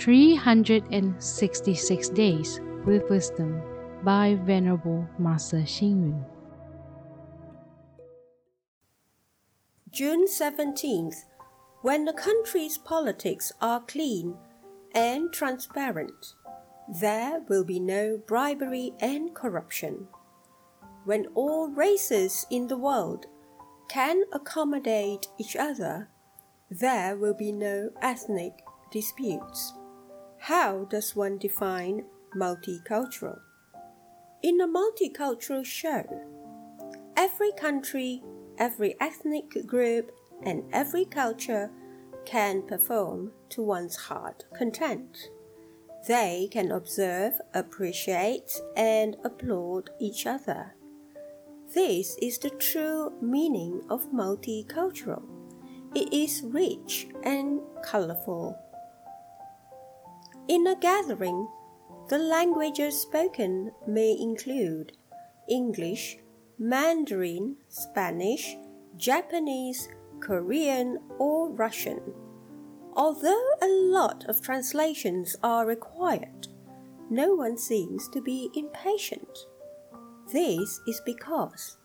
366 Days with Wisdom by Venerable Master Xing Yun. June 17th, when the country's politics are clean and transparent, there will be no bribery and corruption. When all races in the world can accommodate each other, there will be no ethnic disputes. How does one define multicultural? In a multicultural show, every country, every ethnic group, and every culture can perform to one's heart content. They can observe, appreciate, and applaud each other. This is the true meaning of multicultural. It is rich and colorful. In a gathering, the languages spoken may include English, Mandarin, Spanish, Japanese, Korean, or Russian. Although a lot of translations are required, no one seems to be impatient. This is because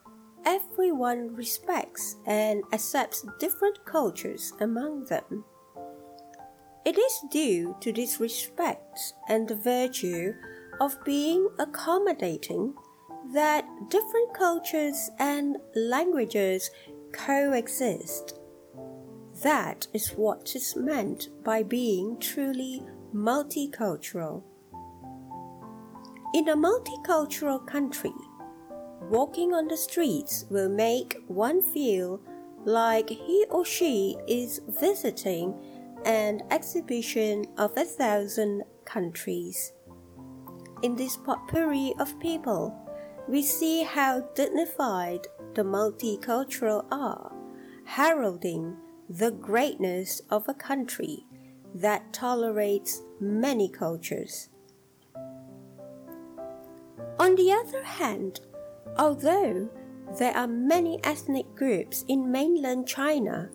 everyone respects and accepts different cultures among them. It is due to this respect and the virtue of being accommodating that different cultures and languages coexist. That is what is meant by being truly multicultural. In a multicultural country, walking on the streets will make one feel like he or she is visiting an exhibition of a thousand countries. In this potpourri of people, we see how dignified the multicultural are, heralding the greatness of a country that tolerates many cultures. On the other hand, Although there are many ethnic groups in mainland China,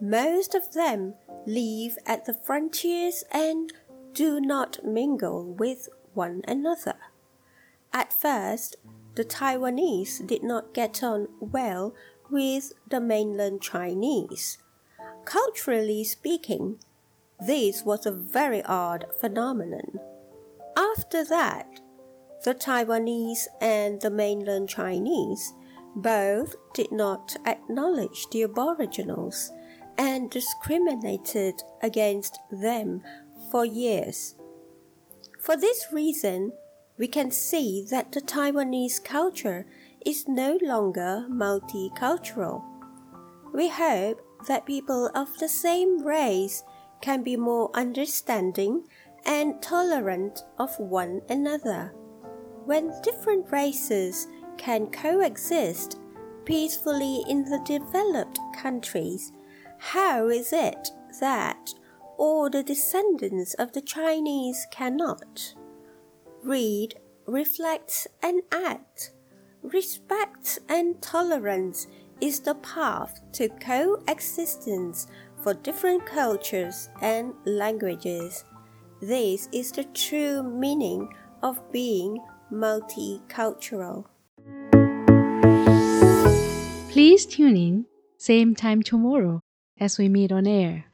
most of them live at the frontiers and do not mingle with one another. At first, the Taiwanese did not get on well with the mainland Chinese. Culturally speaking, this was a very odd phenomenon. After that, the Taiwanese and the mainland Chinese both did not acknowledge the Aboriginals and discriminated against them for years. For this reason, we can see that the Taiwanese culture is no longer multicultural. We hope that people of the same race can be more understanding and tolerant of one another when different races can coexist peacefully in the developed countries, how is it that all the descendants of the Chinese cannot? Read, reflect, and act. Respect and tolerance is the path to coexistence for different cultures and languages. This is the true meaning of being multicultural. Please tune in, same time tomorrow as we meet on air.